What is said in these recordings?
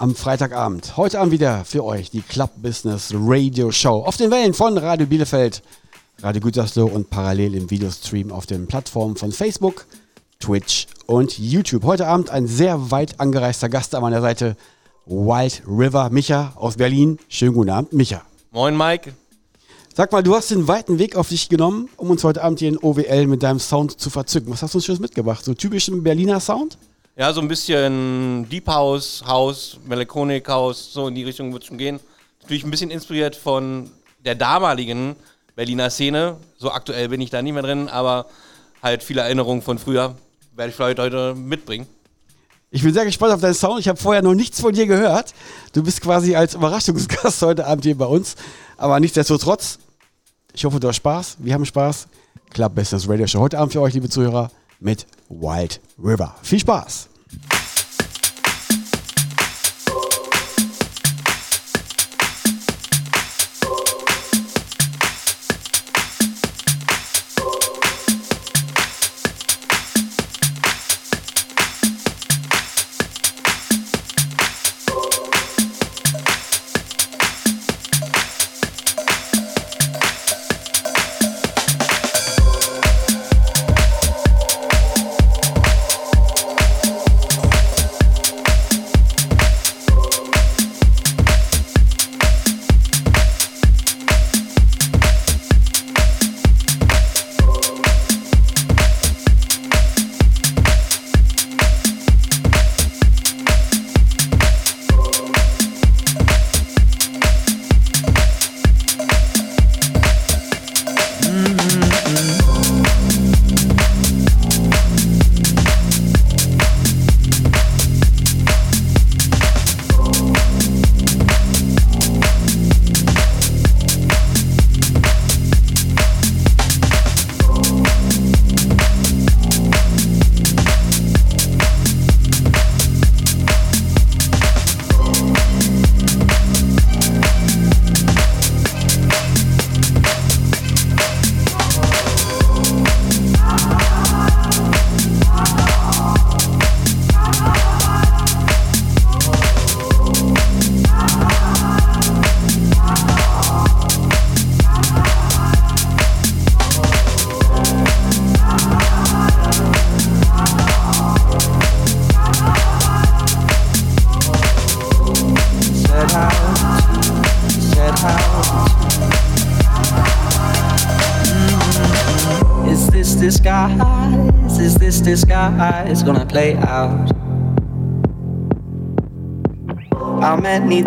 Am Freitagabend. Heute Abend wieder für euch die Club Business Radio Show auf den Wellen von Radio Bielefeld, Radio Gütersloh und parallel im Videostream auf den Plattformen von Facebook, Twitch und YouTube. Heute Abend ein sehr weit angereister Gast an meiner Seite, Wild River Micha aus Berlin. Schönen guten Abend, Micha. Moin, Mike. Sag mal, du hast den weiten Weg auf dich genommen, um uns heute Abend hier in OWL mit deinem Sound zu verzücken. Was hast du uns Schönes mitgebracht? So typischen Berliner Sound? Ja, so ein bisschen Deep House, House, Melancholic House, so in die Richtung wird es schon gehen. Natürlich ein bisschen inspiriert von der damaligen Berliner Szene. So aktuell bin ich da nicht mehr drin, aber halt viele Erinnerungen von früher werde ich vielleicht heute mitbringen. Ich bin sehr gespannt auf deinen Sound. Ich habe vorher noch nichts von dir gehört. Du bist quasi als Überraschungsgast heute Abend hier bei uns. Aber nichtsdestotrotz, ich hoffe, du hast Spaß. Wir haben Spaß. Club Business Radio Show heute Abend für euch, liebe Zuhörer, mit Wild River. Viel Spaß! Thank you.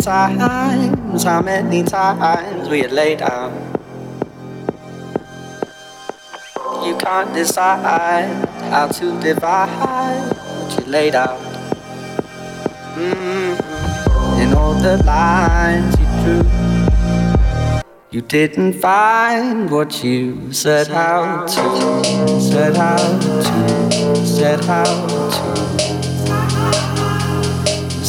Times, how many times we had laid out? You can't decide how to divide what you laid out. Mm-hmm. In all the lines you drew, you didn't find what you said how to, said how to said how to,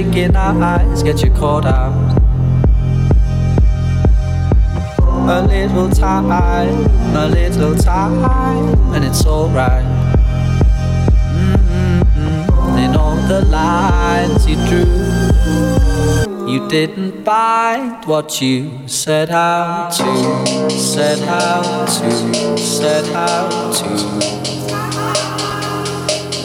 Your shaking eyes get you caught out. A little time, a little time, and it's alright. Mm-hmm. And all the lines you drew, you didn't find what you set out to, set out to, set out to,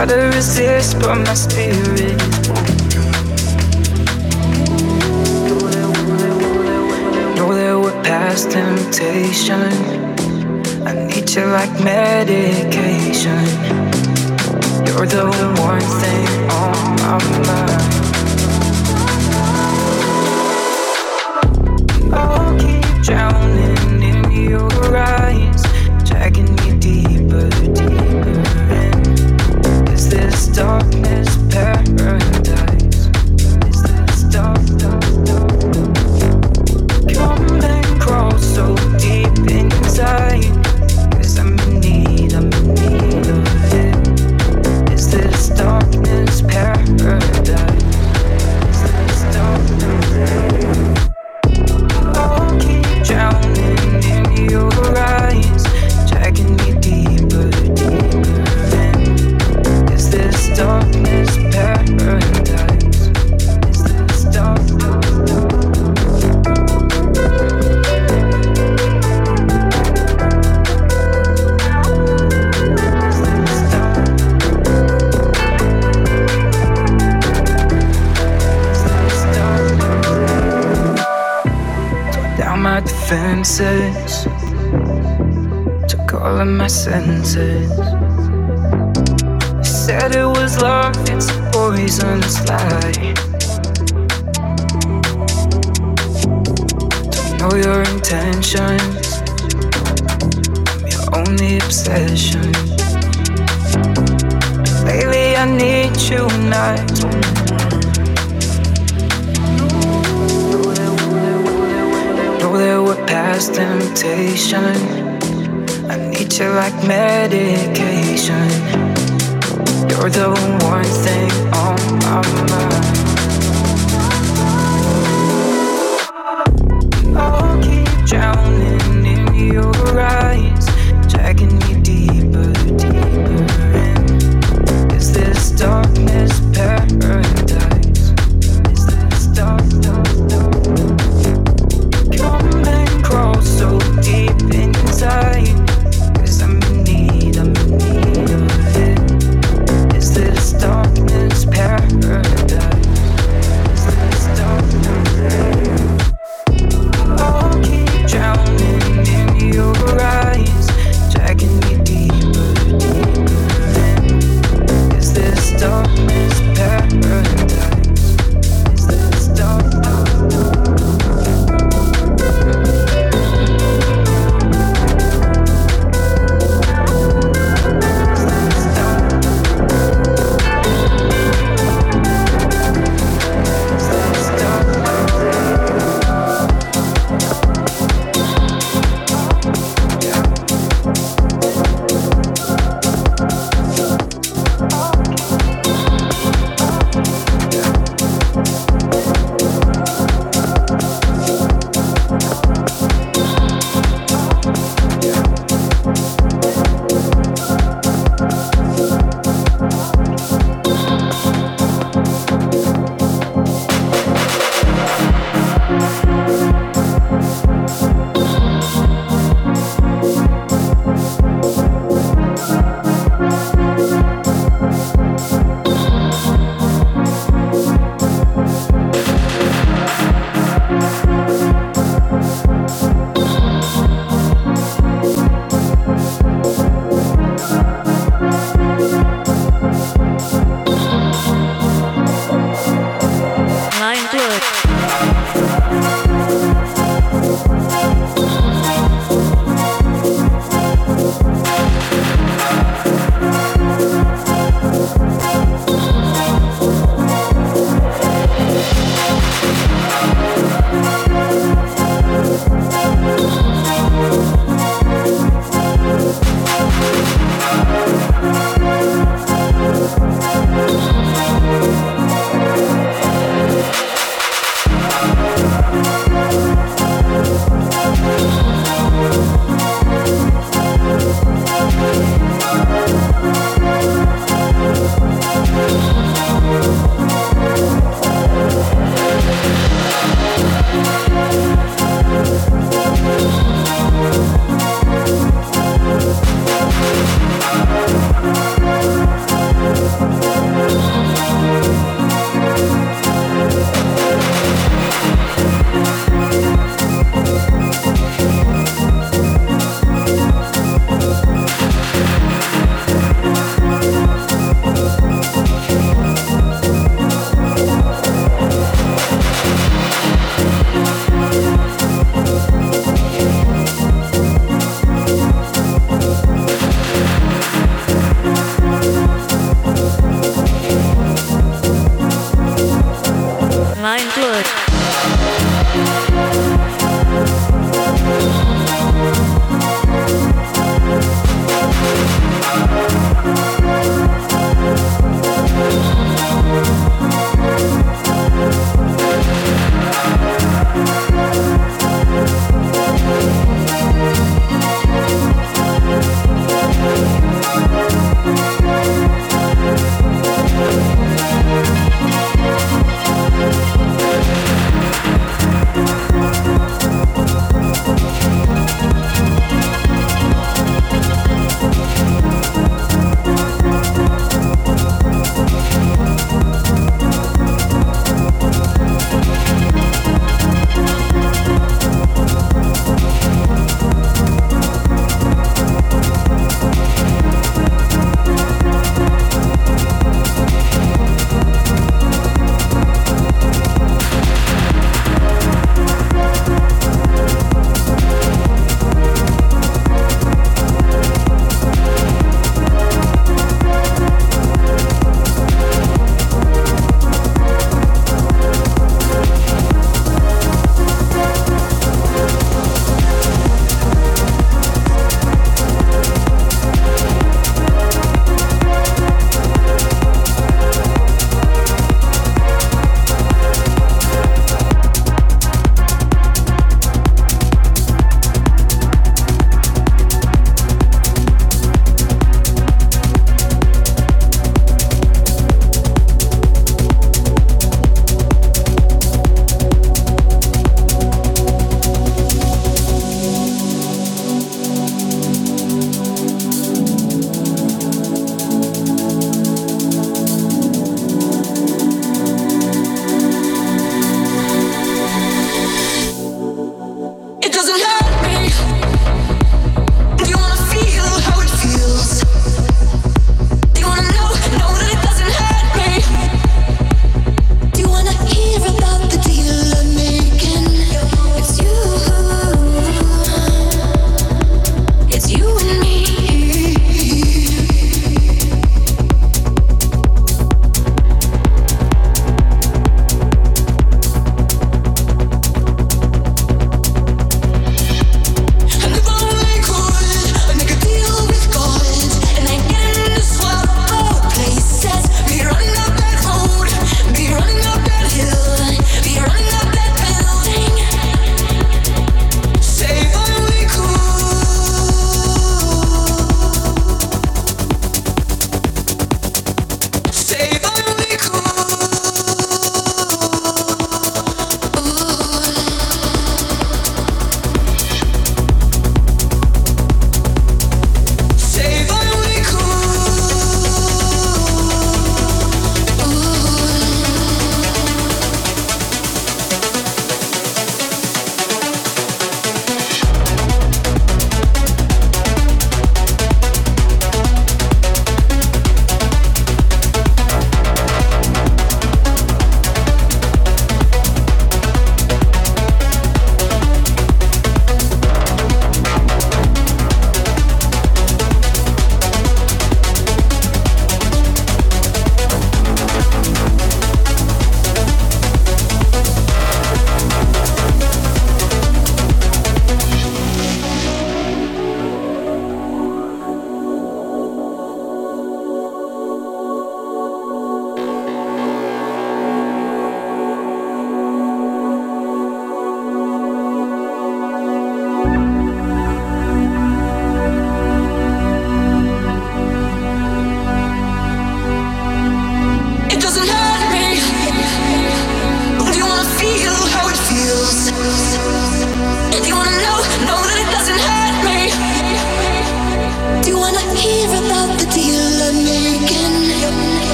try to resist, but my spirit won't. Know that we're past temptation. I need you like medication. You're the one thing on my mind. darkness. reason to. Don't know your intentions. I'm your only obsession. Lately, I need you and I Know we're past temptation. I need you like medication. You're the one thing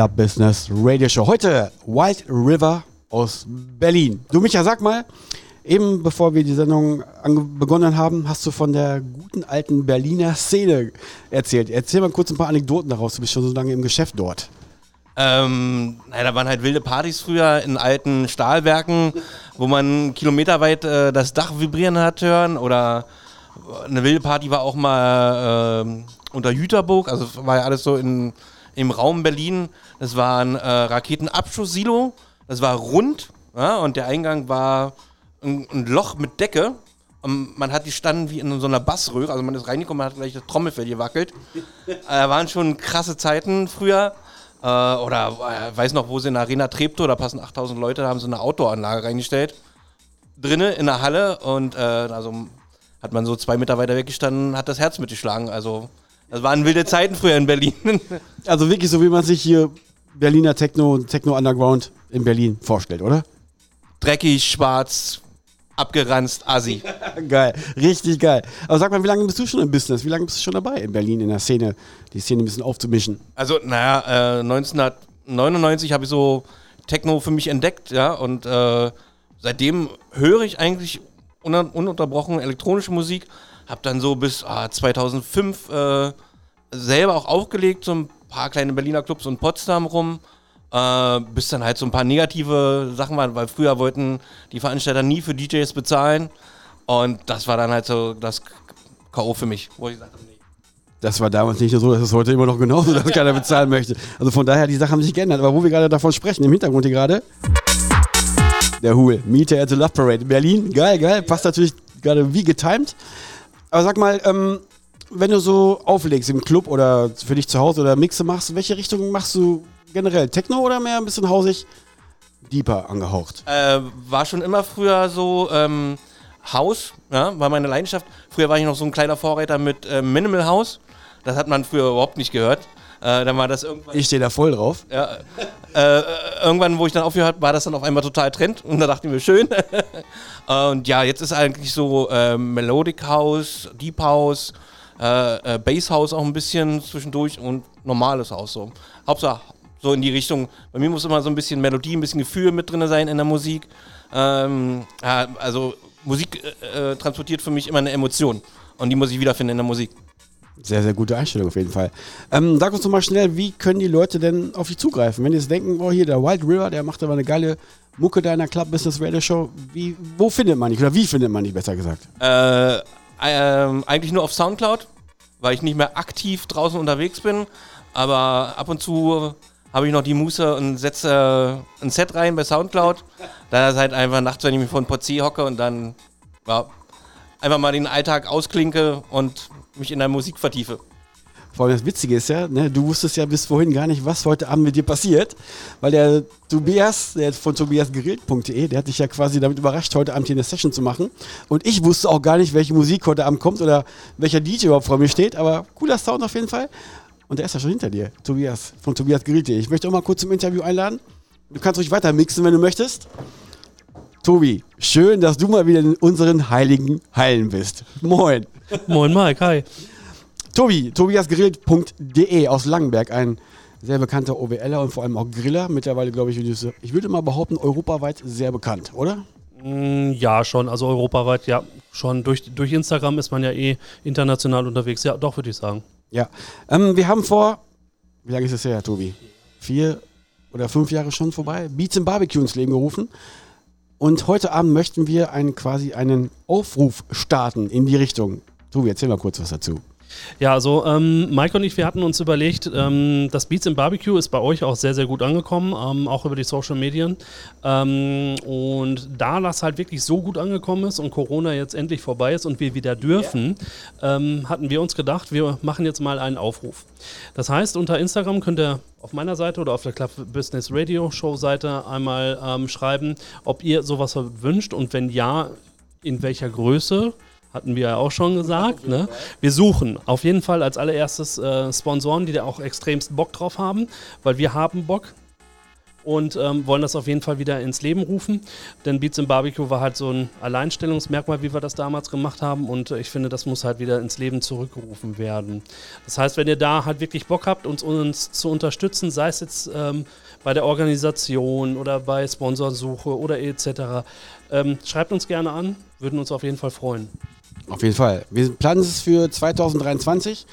Club Business Radio Show. Heute Wild River aus Berlin. Du Micha, sag mal, eben bevor wir die Sendung begonnen haben, hast du von der guten alten Berliner Szene erzählt. Erzähl mal kurz ein paar Anekdoten daraus. Du bist schon so lange im Geschäft dort. Ähm, naja, da waren halt wilde Partys früher in alten Stahlwerken, wo man kilometerweit äh, das Dach vibrieren hat hören. Oder eine wilde Party war auch mal ähm, unter Jüterburg, also war ja alles so in, im Raum Berlin. Das war ein äh, Raketenabschusssilo, das war rund ja, und der Eingang war ein, ein Loch mit Decke. Und man hat die standen wie in so einer Bassröhre, also man ist reingekommen, man hat gleich das Trommelfell gewackelt. äh, waren schon krasse Zeiten früher. Äh, oder äh, weiß noch, wo sie in der Arena Treptow, da passen 8000 Leute, da haben sie eine Outdoor-Anlage reingestellt. Drinnen in der Halle und äh, also hat man so zwei Meter weiter weggestanden, hat das Herz mitgeschlagen. Also, das waren wilde Zeiten früher in Berlin. Also wirklich so, wie man sich hier Berliner Techno, Techno Underground in Berlin vorstellt, oder? Dreckig, schwarz, abgeranzt, assi. Geil, richtig geil. Aber sag mal, wie lange bist du schon im Business? Wie lange bist du schon dabei in Berlin in der Szene, die Szene ein bisschen aufzumischen? Also, naja, äh, 1999 habe ich so Techno für mich entdeckt, ja, und äh, seitdem höre ich eigentlich un ununterbrochen elektronische Musik. Hab dann so bis ah, 2005 äh, selber auch aufgelegt, so ein paar kleine Berliner Clubs und Potsdam rum. Äh, bis dann halt so ein paar negative Sachen waren, weil früher wollten die Veranstalter nie für DJs bezahlen. Und das war dann halt so das K.O. für mich, wo ich gesagt habe, nee. Das war damals nicht so, das ist heute immer noch genauso, dass keiner bezahlen möchte. Also von daher, die Sachen haben sich geändert. Aber wo wir gerade davon sprechen, im Hintergrund hier gerade, der Hul, Meter at the Love Parade in Berlin. Geil, geil. Passt natürlich gerade wie getimed. Aber sag mal, ähm, wenn du so auflegst im Club oder für dich zu Hause oder Mixe machst, welche Richtung machst du generell? Techno oder mehr ein bisschen hausig? Deeper angehaucht. Äh, war schon immer früher so ähm, House, ja, war meine Leidenschaft. Früher war ich noch so ein kleiner Vorreiter mit äh, Minimal House. Das hat man früher überhaupt nicht gehört. Äh, dann war das irgendwann. Ich stehe da voll drauf. Ja, äh, irgendwann, wo ich dann aufgehört habe, war das dann auf einmal total Trend und da dachte ich mir, schön. und ja, jetzt ist eigentlich so äh, Melodic House, Deep House, äh, äh, Bass House auch ein bisschen zwischendurch und normales House so. Hauptsache so in die Richtung, bei mir muss immer so ein bisschen Melodie, ein bisschen Gefühl mit drin sein in der Musik. Ähm, also Musik äh, äh, transportiert für mich immer eine Emotion und die muss ich wiederfinden in der Musik. Sehr, sehr gute Einstellung auf jeden Fall. Ähm, sag uns doch mal schnell, wie können die Leute denn auf dich zugreifen? Wenn die jetzt denken, oh hier, der Wild River, der macht aber eine geile Mucke da in der Club Business Radio Show. Wie, wo findet man dich? Oder wie findet man dich, besser gesagt? Äh, ähm, eigentlich nur auf Soundcloud, weil ich nicht mehr aktiv draußen unterwegs bin. Aber ab und zu habe ich noch die Muße und setze ein Set rein bei Soundcloud. Da ist halt einfach nachts, wenn ich mich vor den PC hocke und dann ja, einfach mal den Alltag ausklinke und mich in der Musik vertiefe. Vor allem das Witzige ist ja, ne, du wusstest ja bis vorhin gar nicht, was heute Abend mit dir passiert, weil der Tobias, der von tobiasgerilt.de, der hat dich ja quasi damit überrascht, heute Abend hier eine Session zu machen. Und ich wusste auch gar nicht, welche Musik heute Abend kommt oder welcher DJ überhaupt vor mir steht, aber cooler Sound auf jeden Fall. Und der ist ja schon hinter dir, Tobias, von tobiasgerilt.de. Ich möchte auch mal kurz zum Interview einladen. Du kannst ruhig weiter mixen, wenn du möchtest. Tobi, schön, dass du mal wieder in unseren heiligen Hallen bist. Moin. Moin Mike, hi. Tobi, tobiasgrillt.de aus Langenberg, ein sehr bekannter OWLer und vor allem auch Griller. Mittlerweile, glaube ich, ich würde mal behaupten, europaweit sehr bekannt, oder? Mm, Ja, schon, also europaweit, ja, schon. Durch, durch Instagram ist man ja eh international unterwegs. Ja, doch, würde ich sagen. Ja. Ähm, wir haben vor, wie lange ist es her, Tobi? Vier oder fünf Jahre schon vorbei, Beats and Barbecue ins Leben gerufen. Und heute Abend möchten wir einen, quasi einen Aufruf starten in die Richtung. Tobi, erzähl mal kurz was dazu. Ja, also ähm, Mike und ich, wir hatten uns überlegt, ähm, das Beats im Barbecue ist bei euch auch sehr, sehr gut angekommen, ähm, auch über die Social Medien. Ähm, und da das halt wirklich so gut angekommen ist und Corona jetzt endlich vorbei ist und wir wieder dürfen, ähm, hatten wir uns gedacht, wir machen jetzt mal einen Aufruf. Das heißt, unter Instagram könnt ihr auf meiner Seite oder auf der Club Business Radio Show Seite einmal ähm, schreiben, ob ihr sowas wünscht und wenn ja, in welcher Größe. Hatten wir ja auch schon gesagt. Ne? Wir suchen auf jeden Fall als allererstes äh, Sponsoren, die da auch extremst Bock drauf haben, weil wir haben Bock und ähm, wollen das auf jeden Fall wieder ins Leben rufen. Denn Beats im Barbecue war halt so ein Alleinstellungsmerkmal, wie wir das damals gemacht haben. Und äh, ich finde, das muss halt wieder ins Leben zurückgerufen werden. Das heißt, wenn ihr da halt wirklich Bock habt, uns, uns zu unterstützen, sei es jetzt ähm, bei der Organisation oder bei Sponsorsuche oder etc., ähm, schreibt uns gerne an, würden uns auf jeden Fall freuen. Auf jeden Fall. Wir planen es für 2023.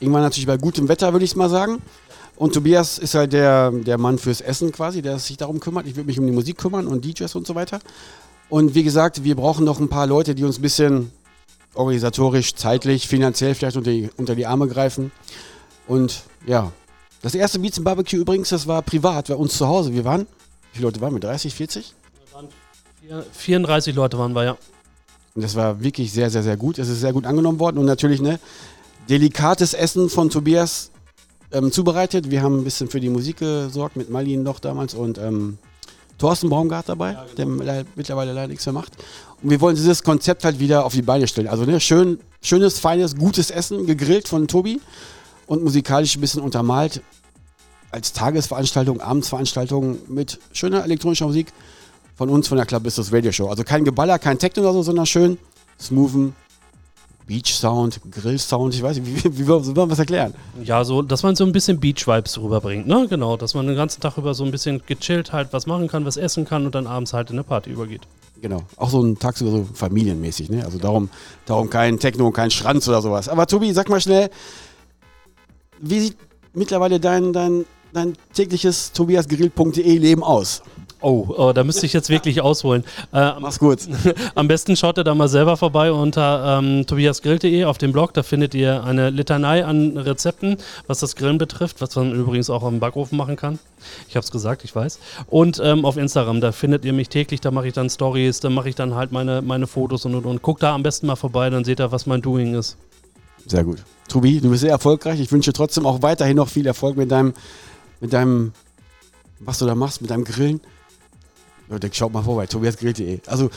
Irgendwann natürlich bei gutem Wetter, würde ich mal sagen. Und Tobias ist halt der, der Mann fürs Essen quasi, der sich darum kümmert. Ich würde mich um die Musik kümmern und DJs und so weiter. Und wie gesagt, wir brauchen noch ein paar Leute, die uns ein bisschen organisatorisch, zeitlich, finanziell vielleicht unter die, unter die Arme greifen. Und ja, das erste Beats im Barbecue übrigens, das war privat, bei uns zu Hause. Wir waren, wie viele Leute waren wir? 30, 40? Vier- 34 Leute waren wir, ja. Und das war wirklich sehr, sehr, sehr gut. Es ist sehr gut angenommen worden und natürlich ne, delikates Essen von Tobias ähm, zubereitet. Wir haben ein bisschen für die Musik gesorgt mit Malin noch damals und ähm, Thorsten Baumgart dabei, der le- mittlerweile leider nichts mehr macht. Und wir wollen dieses Konzept halt wieder auf die Beine stellen. Also ne, schön, schönes, feines, gutes Essen, gegrillt von Tobi und musikalisch ein bisschen untermalt. Als Tagesveranstaltung, Abendsveranstaltung mit schöner elektronischer Musik. Von uns, von der Club Business Radio Show. Also kein Geballer, kein Techno oder so, sondern schön smoothen Beach Sound, Grill Sound, ich weiß nicht, wie, wie, wie wollen wir das erklären? Ja, so, dass man so ein bisschen Beach-Vibes rüberbringt, ne? Genau, dass man den ganzen Tag über so ein bisschen gechillt halt was machen kann, was essen kann und dann abends halt in eine Party übergeht. Genau. Auch so ein tagsüber so familienmäßig, ne? Also darum, darum kein Techno und kein Schranz oder sowas. Aber Tobi, sag mal schnell, wie sieht mittlerweile dein, dein, dein tägliches tobiasgrill.de Leben aus? Oh, oh, da müsste ich jetzt wirklich ausholen. Äh, Mach's gut. Am besten schaut ihr da mal selber vorbei unter ähm, tobiasgrill.de auf dem Blog. Da findet ihr eine Litanei an Rezepten, was das Grillen betrifft, was man übrigens auch am Backofen machen kann. Ich habe es gesagt, ich weiß. Und ähm, auf Instagram, da findet ihr mich täglich, da mache ich dann Stories, da mache ich dann halt meine, meine Fotos und und und. Guckt da am besten mal vorbei, dann seht ihr, was mein Doing ist. Sehr gut. Tobi, du bist sehr erfolgreich. Ich wünsche trotzdem auch weiterhin noch viel Erfolg mit deinem, mit deinem, was du da machst, mit deinem Grillen. Leute, schaut mal vorbei, tobiasgrill.de. Also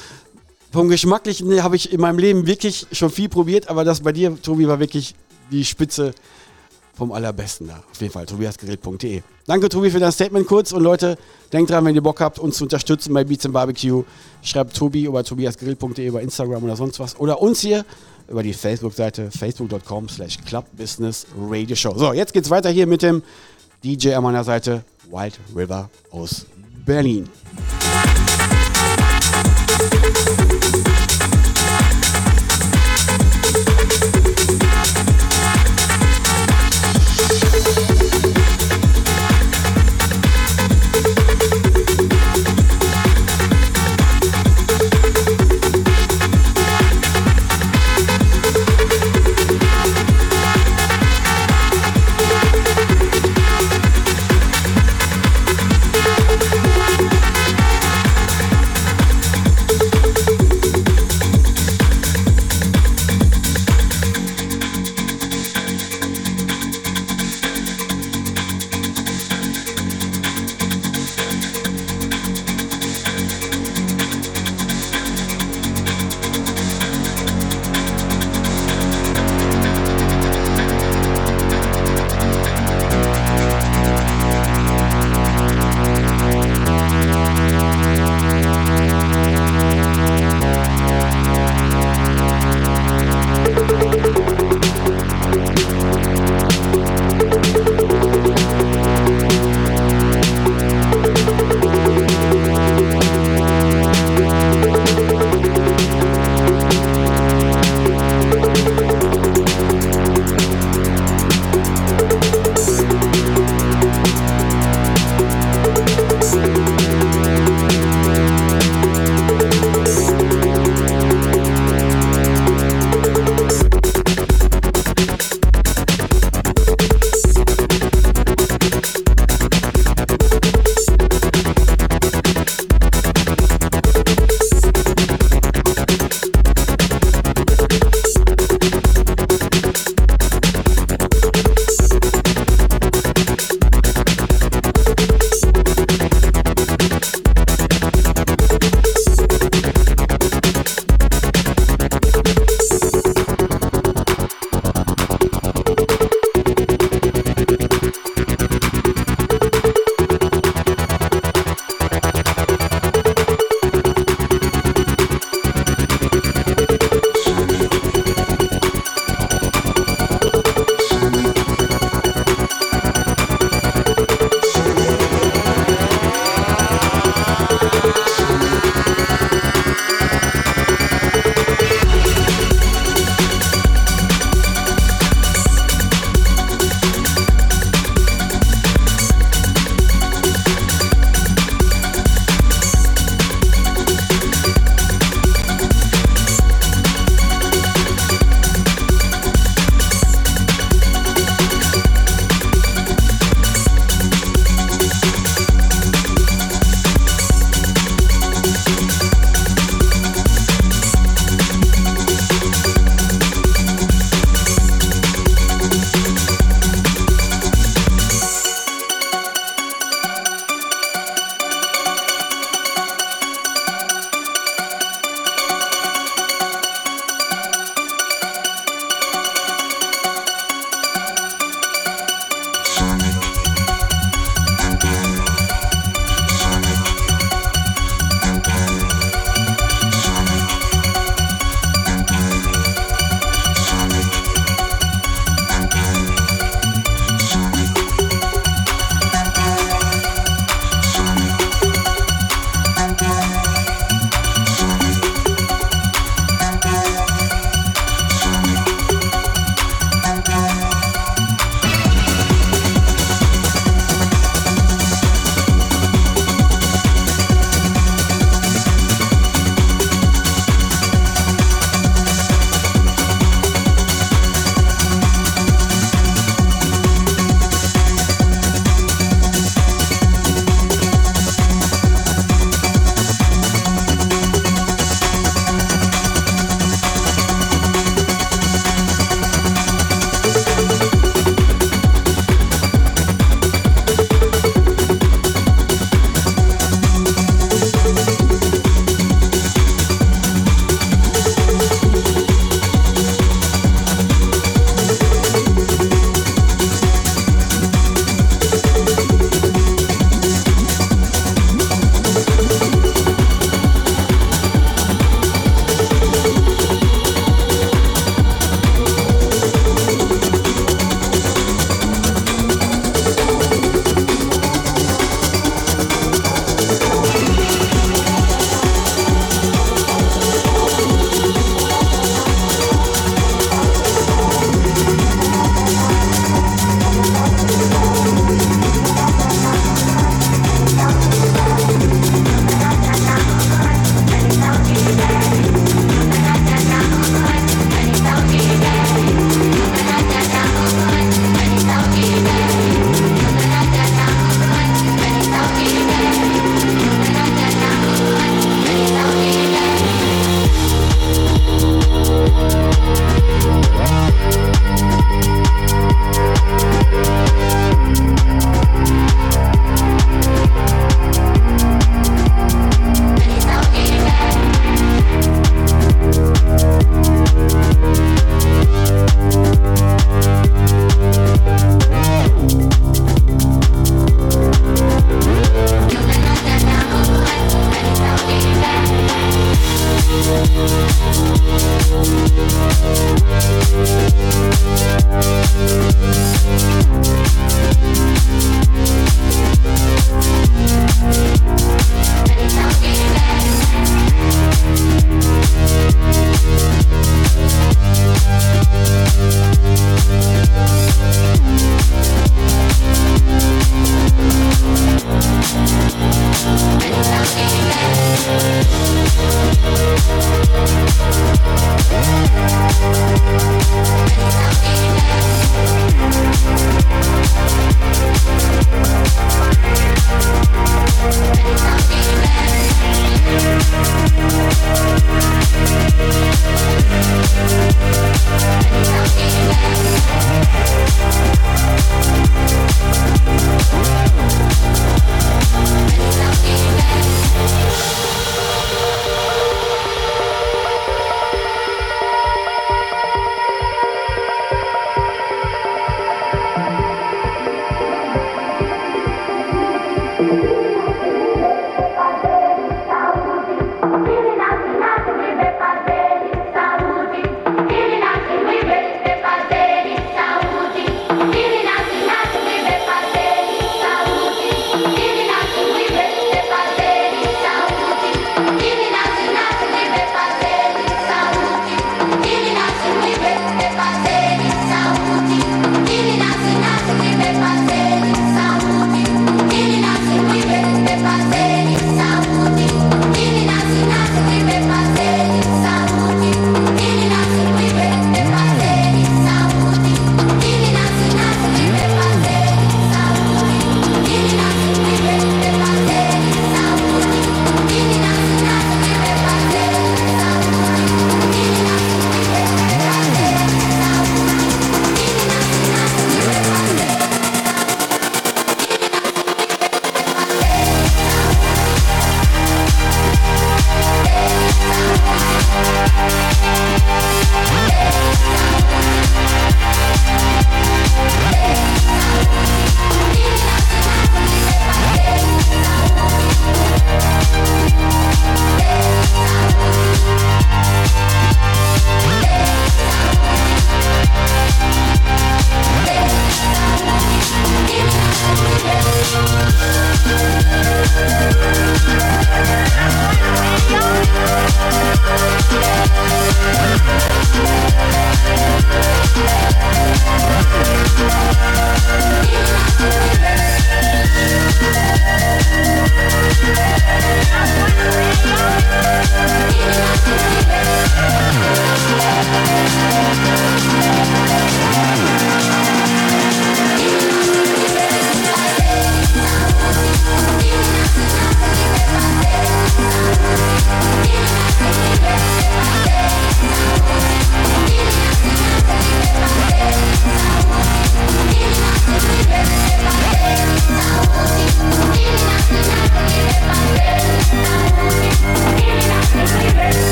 vom Geschmacklichen habe ich in meinem Leben wirklich schon viel probiert, aber das bei dir, Tobi, war wirklich die Spitze vom Allerbesten da. Auf jeden Fall, tobiasgrill.de. Danke, Tobi, für dein Statement kurz. Und Leute, denkt dran, wenn ihr Bock habt, uns zu unterstützen bei Beats Barbecue, schreibt Tobi über tobiasgrill.de über Instagram oder sonst was. Oder uns hier über die Facebook-Seite facebook.com slash clubbusinessradioshow. So, jetzt geht's weiter hier mit dem DJ an meiner Seite, Wild River aus Berlin.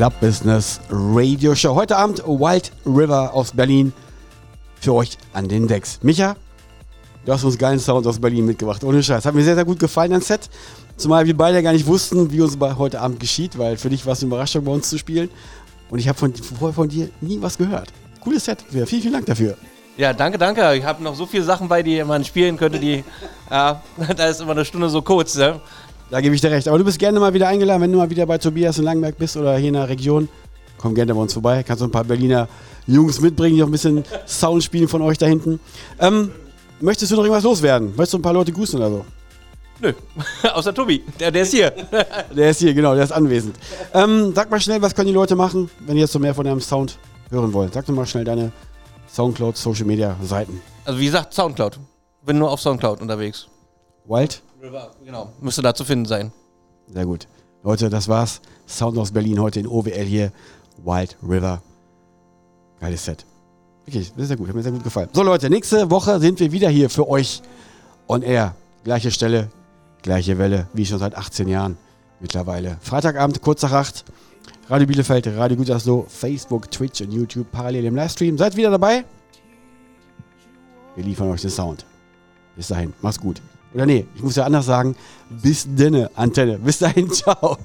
Club Business Radio Show. Heute Abend Wild River aus Berlin für euch an den Decks. Micha, du hast uns geilen Sound aus Berlin mitgebracht. Ohne Scheiß. Hat mir sehr, sehr gut gefallen, dein Set. Zumal wir beide gar nicht wussten, wie uns heute Abend geschieht, weil für dich war es eine Überraschung, bei uns zu spielen. Und ich habe von, vorher von dir nie was gehört. Cooles Set. Vielen, vielen Dank dafür. Ja, danke, danke. Ich habe noch so viele Sachen bei, die man spielen könnte, die. Ja, da ist immer eine Stunde so kurz. Ne? Da gebe ich dir recht. Aber du bist gerne mal wieder eingeladen, wenn du mal wieder bei Tobias in Langenberg bist oder hier in der Region. Komm gerne bei uns vorbei. Kannst du ein paar Berliner Jungs mitbringen, die auch ein bisschen Sound spielen von euch da hinten. Ähm, möchtest du noch irgendwas loswerden? Möchtest du ein paar Leute grüßen oder so? Nö, außer Tobi. Der, der ist hier. Der ist hier, genau, der ist anwesend. Ähm, sag mal schnell, was können die Leute machen, wenn die jetzt so mehr von deinem Sound hören wollen? Sag doch mal schnell deine Soundcloud, Social Media Seiten. Also, wie gesagt, Soundcloud. Bin nur auf Soundcloud unterwegs. Wild? Genau. Müsste da zu finden sein. Sehr gut. Leute, das war's. Sound aus Berlin heute in OWL hier. Wild River. Geiles Set. Wirklich, ist sehr gut. Hat mir sehr gut gefallen. So, Leute, nächste Woche sind wir wieder hier für euch on air. Gleiche Stelle, gleiche Welle, wie schon seit 18 Jahren mittlerweile. Freitagabend, kurz nach 8. Radio Bielefeld, Radio Gütersloh, Facebook, Twitch und YouTube parallel im Livestream. Seid wieder dabei. Wir liefern euch den Sound. Bis dahin, macht's gut. Oder nee, ich muss ja anders sagen. Bis denne, Antenne. Bis dahin, ciao.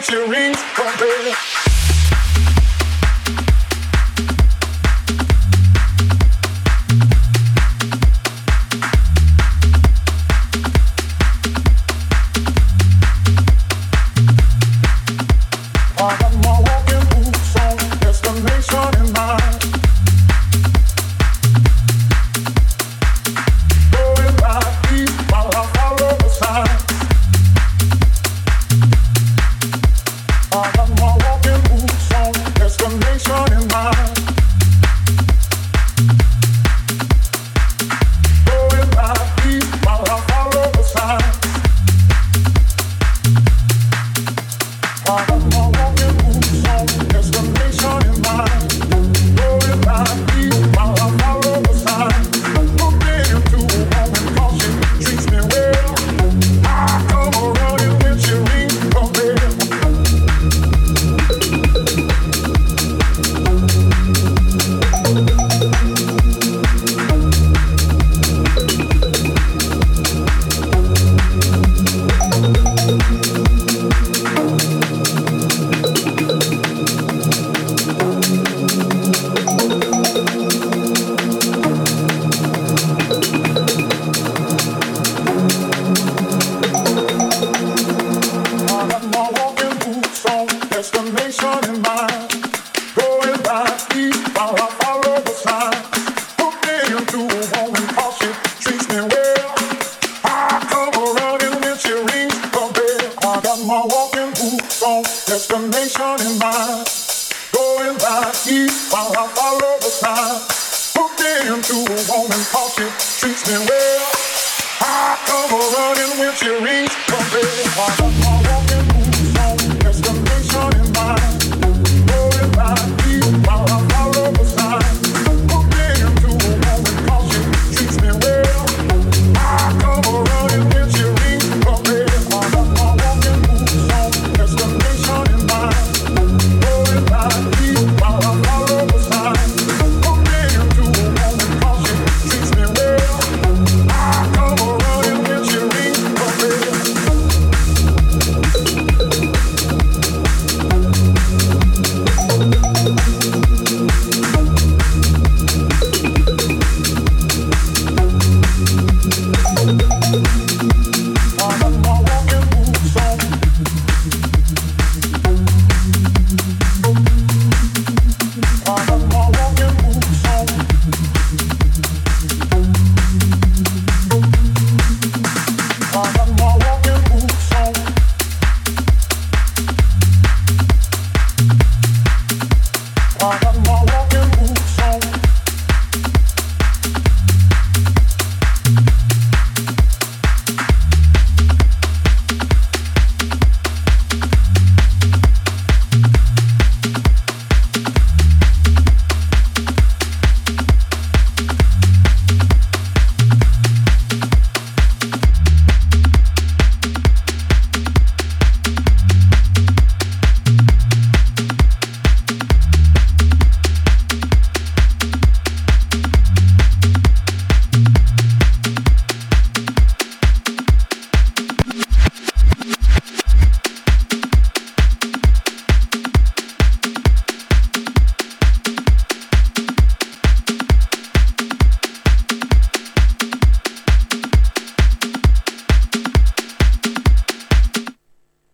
future rings, for me.